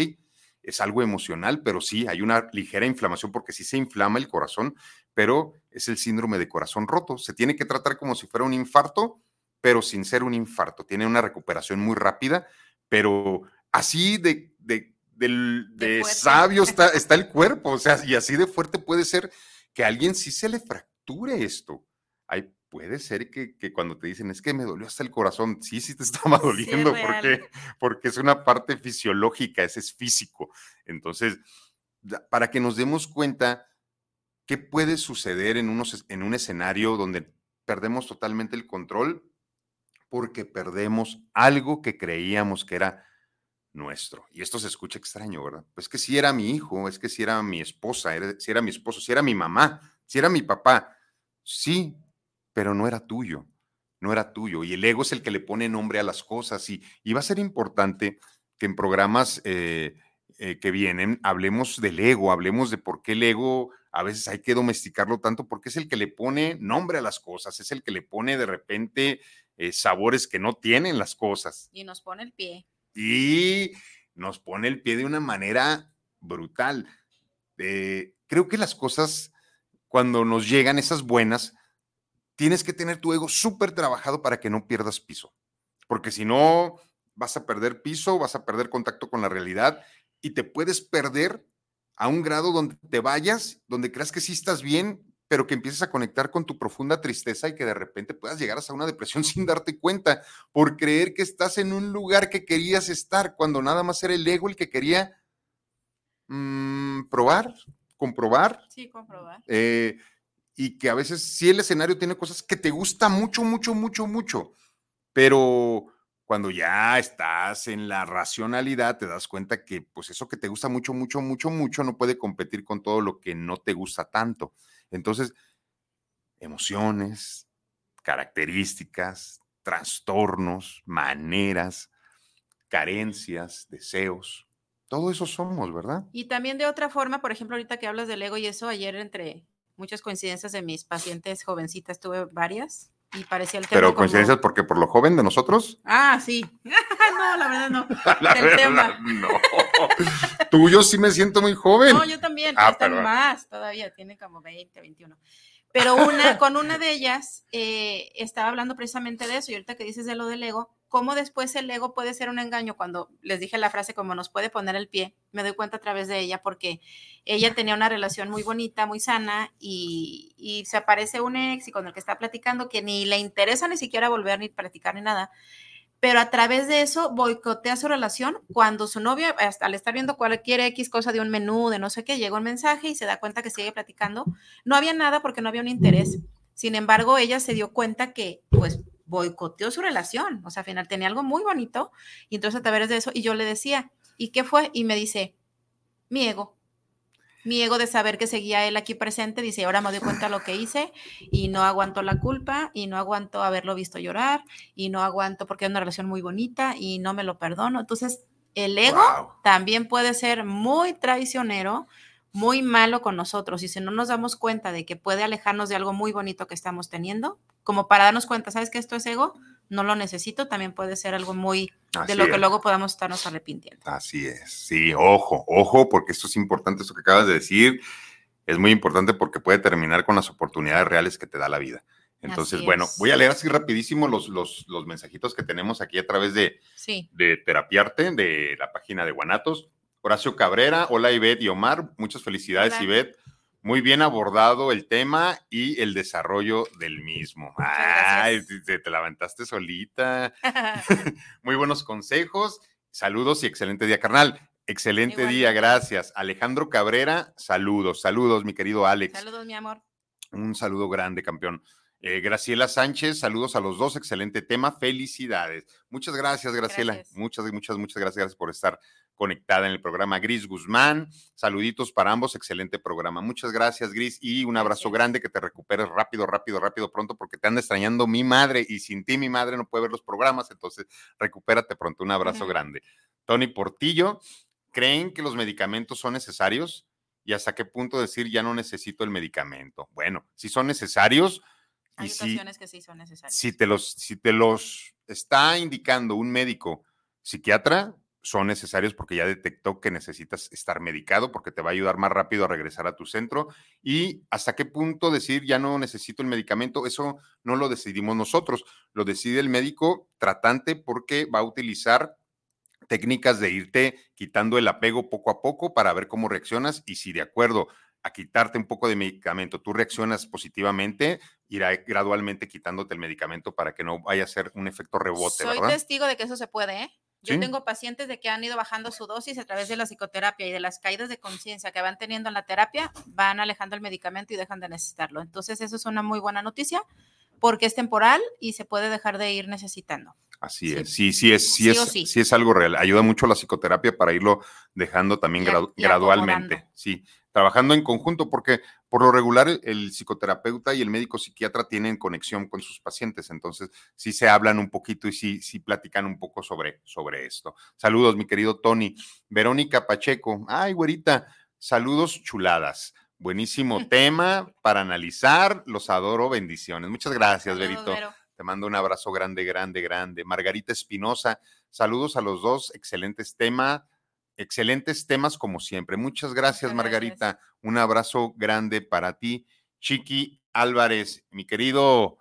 Speaker 6: es algo emocional, pero sí, hay una ligera inflamación porque sí se inflama el corazón, pero es el síndrome de corazón roto. Se tiene que tratar como si fuera un infarto, pero sin ser un infarto. Tiene una recuperación muy rápida, pero así de, de, de sabio está, <laughs> está el cuerpo, o sea, y así de fuerte puede ser que a alguien sí se le fracture esto. Hay, puede ser que, cuando te dicen, es que me dolió hasta el corazón, sí, sí te <laughs> estaba doliendo, porque, porque es una parte fisiológica, ese es físico. Entonces, para que nos demos cuenta qué puede suceder en, unos, en un escenario donde perdemos totalmente el control, porque perdemos algo que creíamos que era nuestro. Y esto se escucha extraño, ¿verdad? Pues que si era mi hijo, es que si era mi esposa, si era mi esposo, si era mi mamá, si era mi papá. Sí, pero no era tuyo, no era tuyo. Y el ego es el que le pone nombre a las cosas. Y, va a ser importante que en programas eh, eh, que vienen hablemos del ego, hablemos de por qué el ego a veces hay que domesticarlo tanto, porque es el que le pone nombre a las cosas, es el que le pone de repente eh, sabores que no tienen las cosas.
Speaker 5: Y nos pone el pie
Speaker 6: y nos pone el pie de una manera brutal. Eh, creo que las cosas, cuando nos llegan esas buenas, tienes que tener tu ego súper trabajado para que no pierdas piso, porque si no, vas a perder piso, vas a perder contacto con la realidad y te puedes perder a un grado donde te vayas, donde creas que sí estás bien, pero que empieces a conectar con tu profunda tristeza y que de repente puedas llegar hasta una depresión <laughs> sin darte cuenta por creer que estás en un lugar que querías estar cuando nada más era el ego el que quería mm, probar, comprobar.
Speaker 5: Sí, comprobar.
Speaker 6: Eh, y que a veces sí el escenario tiene cosas que te gusta mucho, mucho, mucho, mucho, pero cuando ya estás en la racionalidad te das cuenta que pues eso que te gusta mucho, mucho, mucho, mucho no puede competir con todo lo que no te gusta tanto. Entonces, emociones, características, trastornos, maneras, carencias, deseos, todo eso somos, ¿verdad?
Speaker 5: Y también de otra forma, por ejemplo, ahorita que hablas del ego y eso, ayer entre muchas coincidencias de mis pacientes jovencitas tuve varias y parecía el
Speaker 6: tema. Pero coincidencias porque por lo joven de nosotros.
Speaker 5: Ah, sí. <laughs> no, la verdad no. <laughs>
Speaker 6: la verdad, tema. no. <laughs> Tú, yo sí me siento muy joven.
Speaker 5: No, yo también. Ah, están más todavía, tiene como 20, 21. Pero una, <laughs> con una de ellas eh, estaba hablando precisamente de eso y ahorita que dices de lo del ego, cómo después el ego puede ser un engaño cuando les dije la frase como nos puede poner el pie, me doy cuenta a través de ella porque ella tenía una relación muy bonita, muy sana y, y se aparece un ex y con el que está platicando que ni le interesa ni siquiera volver ni platicar ni nada pero a través de eso boicotea su relación cuando su novia, al estar viendo cualquier X cosa de un menú, de no sé qué, llega un mensaje y se da cuenta que sigue platicando. No había nada porque no había un interés. Sin embargo, ella se dio cuenta que, pues, boicoteó su relación. O sea, al final tenía algo muy bonito. Y entonces a través de eso, y yo le decía, ¿y qué fue? Y me dice, mi ego mi ego de saber que seguía él aquí presente, dice, ahora me doy cuenta de lo que hice y no aguanto la culpa y no aguanto haberlo visto llorar y no aguanto porque es una relación muy bonita y no me lo perdono. Entonces, el ego también puede ser muy traicionero, muy malo con nosotros y si no nos damos cuenta de que puede alejarnos de algo muy bonito que estamos teniendo, como para darnos cuenta, ¿sabes que esto es ego? No lo necesito, también puede ser algo muy de lo que luego podamos estarnos arrepintiendo.
Speaker 6: Así es, sí, ojo, ojo, porque esto es importante, esto que acabas de decir, es muy importante porque puede terminar con las oportunidades reales que te da la vida. Entonces, bueno, voy a leer así rapidísimo los, los, los, mensajitos que tenemos aquí a través de, de Terapiarte, de la página de Guanatos. Horacio Cabrera, hola Ivette y Omar, muchas felicidades Ivette muy bien abordado el tema y el desarrollo del mismo. Ay, te, te, levantaste solita. <laughs> <laughs> muy buenos consejos. Saludos y excelente día, carnal. Excelente día, gracias. Alejandro Cabrera, saludos, saludos, mi querido Alex.
Speaker 5: Saludos, mi amor.
Speaker 6: Un saludo grande, campeón. Eh, Graciela Sánchez, saludos a los dos, excelente tema, felicidades. Muchas gracias, Graciela. Muchas, muchas, muchas gracias, gracias por estar conectada en el programa. Gris Guzmán, saluditos para ambos, excelente programa. Muchas gracias, Gris, y un abrazo grande, que te recuperes rápido, rápido, rápido, pronto, porque te anda extrañando mi madre y sin ti mi madre no puede ver los programas, entonces recupérate pronto, un abrazo grande. Tony Portillo, ¿creen que los medicamentos son necesarios? ¿Y hasta qué punto decir ya no necesito el medicamento? Bueno, si son necesarios,
Speaker 5: hay ocasiones que sí son necesarias.
Speaker 6: Si te, los, si te los está indicando un médico psiquiatra, son necesarios porque ya detectó que necesitas estar medicado porque te va a ayudar más rápido a regresar a tu centro. Y hasta qué punto decir ya no necesito el medicamento, eso no lo decidimos nosotros, lo decide el médico tratante porque va a utilizar técnicas de irte quitando el apego poco a poco para ver cómo reaccionas y si de acuerdo a quitarte un poco de medicamento, tú reaccionas positivamente, irá gradualmente quitándote el medicamento para que no vaya a ser un efecto rebote.
Speaker 5: Soy testigo de que eso se puede, ¿eh? Yo tengo pacientes de que han ido bajando su dosis a través de la psicoterapia y de las caídas de conciencia que van teniendo en la terapia, van alejando el medicamento y dejan de necesitarlo. Entonces, eso es una muy buena noticia porque es temporal y se puede dejar de ir necesitando.
Speaker 6: Así es, sí, sí es, sí, es, sí. es algo real. Ayuda mucho la psicoterapia para irlo dejando también gradualmente. Sí, trabajando en conjunto, porque por lo regular el, psicoterapeuta y el médico psiquiatra tienen conexión con sus pacientes, entonces sí se hablan un poquito y sí, sí platican un poco sobre, sobre esto. Saludos, mi querido Tony. Verónica Pacheco, ay, güerita, saludos chuladas. Buenísimo <laughs> tema para analizar, los adoro, bendiciones. Muchas gracias, Verito. Te mando un abrazo grande, grande, grande. Margarita Espinosa, saludos a los dos, excelentes temas excelentes temas como siempre. Muchas gracias, Margarita. Un abrazo grande para ti. Chiqui Álvarez, mi querido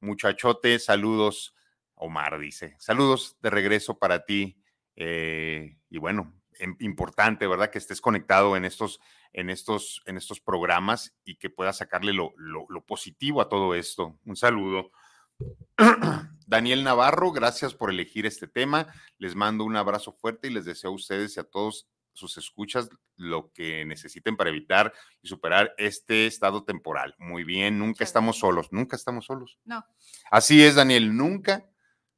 Speaker 6: muchachote, saludos. Omar dice, saludos de regreso para ti. Eh, y bueno, importante, ¿verdad? Que estés conectado en estos, en estos, en estos programas y que puedas sacarle lo, lo positivo a todo esto. Un saludo. <clears throat> Daniel Navarro, gracias por elegir este tema. Les mando un abrazo fuerte y les deseo a ustedes y a todos sus escuchas lo que necesiten para evitar y superar este estado temporal. Muy bien, nunca estamos solos, nunca estamos solos.
Speaker 5: No.
Speaker 6: Así es, Daniel, nunca,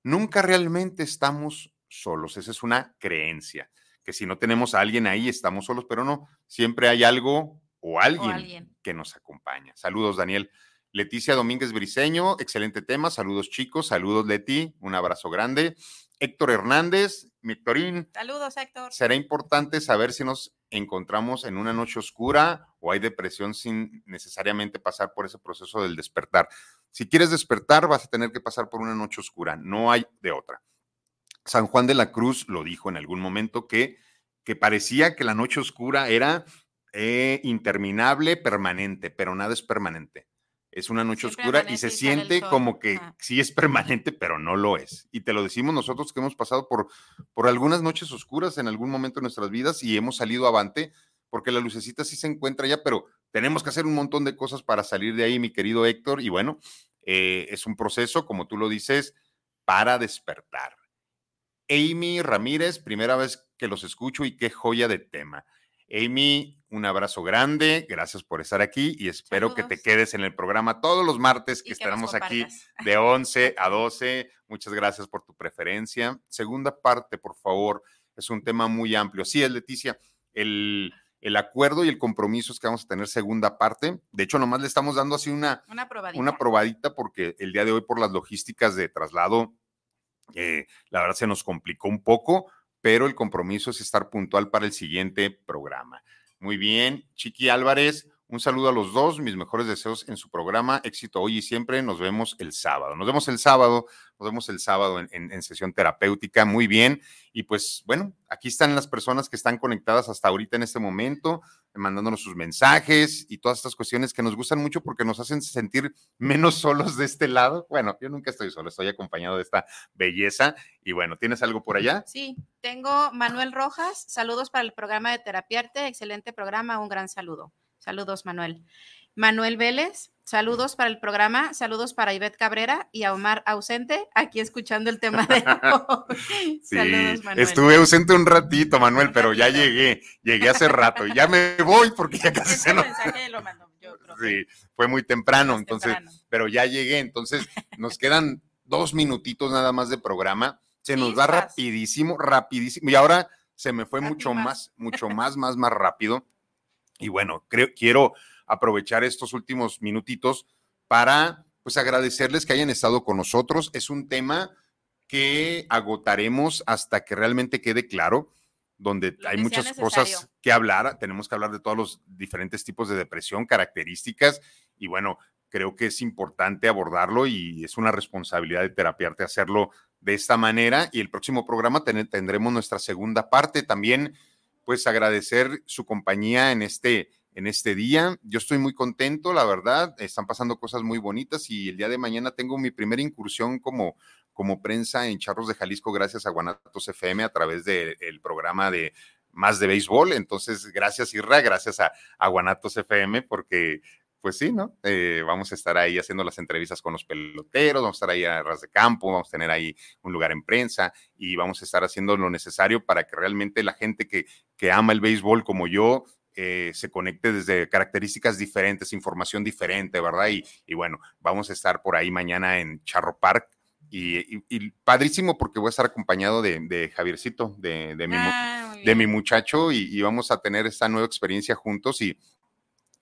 Speaker 6: nunca realmente estamos solos. Esa es una creencia, que si no tenemos a alguien ahí, estamos solos, pero no, siempre hay algo o alguien, o alguien. que nos acompaña. Saludos, Daniel. Leticia Domínguez Briseño, excelente tema. Saludos, chicos. Saludos, Leti. Un abrazo grande. Héctor Hernández, Victorín.
Speaker 5: Saludos, Héctor.
Speaker 6: Será importante saber si nos encontramos en una noche oscura o hay depresión sin necesariamente pasar por ese proceso del despertar. Si quieres despertar, vas a tener que pasar por una noche oscura. No hay de otra. San Juan de la Cruz lo dijo en algún momento que, que parecía que la noche oscura era eh, interminable, permanente, pero nada es permanente es una noche oscura y se siente como que sí es permanente, pero no lo es. Y te lo decimos nosotros que hemos pasado por, por algunas noches oscuras en algún momento de nuestras vidas y hemos salido avante, porque la lucecita sí se encuentra ya, pero tenemos que hacer un montón de cosas para salir de ahí, mi querido Héctor. Y bueno, eh, es un proceso, como tú lo dices, para despertar. Amy Ramírez, primera vez que los escucho y qué joya de tema. Amy, un abrazo grande, gracias por estar aquí y espero que te quedes en el programa todos los martes que, estaremos aquí de 11 a <laughs> 12. Muchas gracias por tu preferencia. Segunda parte, por favor, es un tema muy amplio. Sí, es Leticia, el, el acuerdo y el compromiso es que vamos a tener segunda parte. De hecho, nomás le estamos dando así una,
Speaker 5: una, probadita.
Speaker 6: una probadita porque el día de hoy por las logísticas de traslado, eh, la verdad se nos complicó un poco, pero el compromiso es estar puntual para el siguiente programa. Muy bien, Chiqui Álvarez, un saludo a los dos, mis mejores deseos en su programa, éxito hoy y siempre, nos vemos el sábado. Nos vemos el sábado, nos vemos el sábado en, sesión terapéutica, muy bien. Y pues bueno, aquí están las personas que están conectadas hasta ahorita en este momento, mandándonos sus mensajes y todas estas cuestiones que nos gustan mucho porque nos hacen sentir menos <laughs> solos de este lado. Bueno, yo nunca estoy solo, estoy acompañado de esta belleza. Y bueno, ¿tienes algo por allá?
Speaker 5: Sí, tengo Manuel Rojas, saludos para el programa de Terapiarte, excelente programa, un gran saludo. Saludos, Manuel. Manuel Vélez, saludos para el programa, saludos para Ivette Cabrera y a Omar ausente, aquí escuchando el tema de
Speaker 6: hoy. <laughs> <laughs> saludos, Manuel. Estuve ausente un ratito, Manuel, pero ya llegué, llegué hace rato y ya me voy porque ya casi se nos... Sí, fue muy temprano, entonces, pero ya llegué, entonces nos quedan dos minutitos nada más de programa, se nos va rapidísimo, rapidísimo, y ahora se me fue mucho más, mucho más, más, más rápido. Y bueno, creo, quiero aprovechar estos últimos minutitos para pues agradecerles que hayan estado con nosotros. Es un tema que agotaremos hasta que realmente quede claro, donde hay muchas cosas que hablar. Tenemos que hablar de todos los diferentes tipos de depresión, características, y bueno, creo que es importante abordarlo y es una responsabilidad de terapiarte hacerlo de esta manera. Y el próximo programa tendremos nuestra segunda parte. También pues agradecer su compañía en este, en este día. Yo estoy muy contento, la verdad, están pasando cosas muy bonitas y el día de mañana tengo mi primera incursión como, como prensa en Charros de Jalisco gracias a Guanatos FM a través del programa de más de béisbol. Entonces, gracias Irra, gracias a, a Guanatos FM porque pues sí, ¿no? Eh, vamos a estar ahí haciendo las entrevistas con los peloteros, vamos a estar ahí a ras de campo, vamos a tener ahí un lugar en prensa y vamos a estar haciendo lo necesario para que realmente la gente que, que ama el béisbol como yo eh, se conecte desde características diferentes, información diferente, ¿verdad? Y, y, bueno, vamos a estar por ahí mañana en Charro Park. Y, padrísimo porque voy a estar acompañado de, de Javiercito, de, de, mi, ah, de mi muchacho, y, vamos a tener esta nueva experiencia juntos y,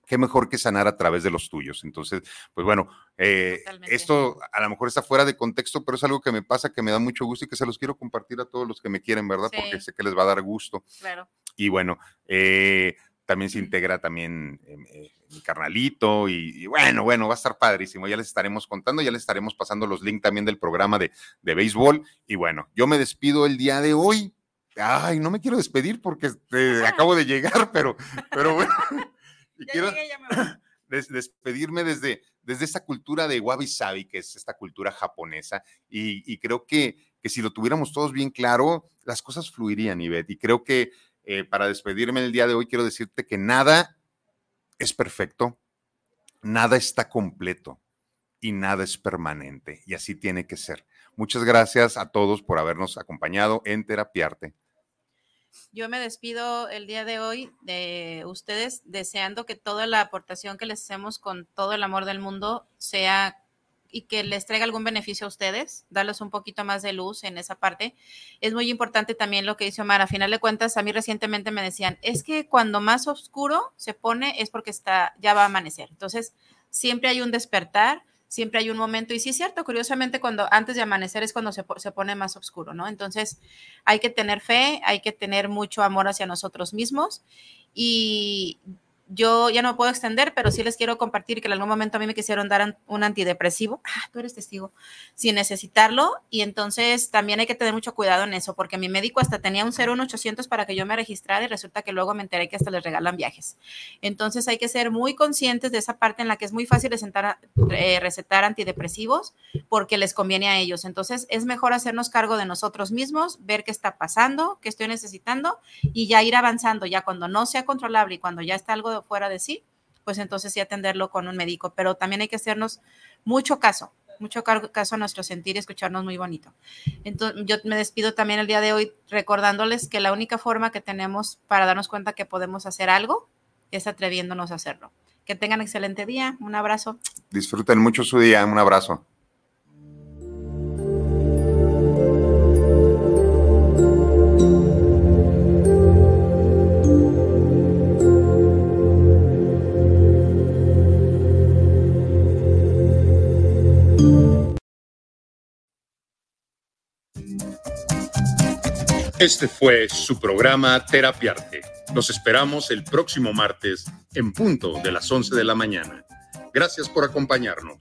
Speaker 6: qué mejor que sanar a través de los tuyos. Entonces, pues bueno, eh, esto a lo mejor está fuera de contexto, pero es algo que me pasa, que me da mucho gusto y que se los quiero compartir a todos los que me quieren, ¿verdad? Porque sé que les va a dar gusto.
Speaker 5: Claro.
Speaker 6: Y bueno, eh, también se integra también eh, mi carnalito y, bueno, bueno, va a estar padrísimo. Ya les estaremos contando, ya les estaremos pasando los links también del programa de, de béisbol. Y bueno, yo me despido el día de hoy. Ay, no me quiero despedir porque <laughs> acabo de llegar, pero, pero bueno. <laughs> Y quiero <clears throat> despedirme desde, desde esta cultura de wabi sabi, que es esta cultura japonesa, y, creo que, que, si lo tuviéramos todos bien claro, las cosas fluirían, Ivette. Y creo que eh, para despedirme el día de hoy, quiero decirte que nada es perfecto, nada está completo y nada es permanente, y así tiene que ser. Muchas gracias a todos por habernos acompañado en Terapiarte.
Speaker 5: Yo me despido el día de hoy de ustedes deseando que toda la aportación que les hacemos con todo el amor del mundo sea y que les traiga algún beneficio a ustedes, darles un poquito más de luz en esa parte. Es muy importante también lo que dice Omar. A final de cuentas, a mí recientemente me decían, es que cuando más oscuro se pone es porque está, ya va a amanecer. Entonces, siempre hay un despertar siempre hay un momento, y sí es cierto, curiosamente, cuando antes de amanecer es cuando se, se, pone más oscuro, ¿no? Entonces, hay que tener fe, hay que tener mucho amor hacia nosotros mismos y yo ya no puedo extender, pero sí les quiero compartir que en algún momento a mí me quisieron dar un antidepresivo, ah, tú eres testigo, sin necesitarlo, y entonces también hay que tener mucho cuidado en eso, porque mi médico hasta tenía un 01800 para que yo me registrara y resulta que luego me enteré que hasta les regalan viajes. Entonces hay que ser muy conscientes de esa parte en la que es muy fácil eh, recetar antidepresivos porque les conviene a ellos. Entonces es mejor hacernos cargo de nosotros mismos, ver qué está pasando, qué estoy necesitando y ya ir avanzando, ya cuando no sea controlable y cuando ya está algo fuera de sí, pues entonces sí atenderlo con un médico, pero también hay que hacernos mucho caso. mucho caso a nuestro sentir y escucharnos muy bonito. Entonces, yo me despido también el día de hoy recordándoles que la única forma que tenemos para darnos cuenta que podemos hacer algo es atreviéndonos a hacerlo. Que tengan excelente día. Un abrazo.
Speaker 7: Disfruten mucho su día. Un abrazo.
Speaker 6: Este fue su programa Terapiarte. Los esperamos el próximo martes en punto de las 11 de la mañana. Gracias por acompañarnos.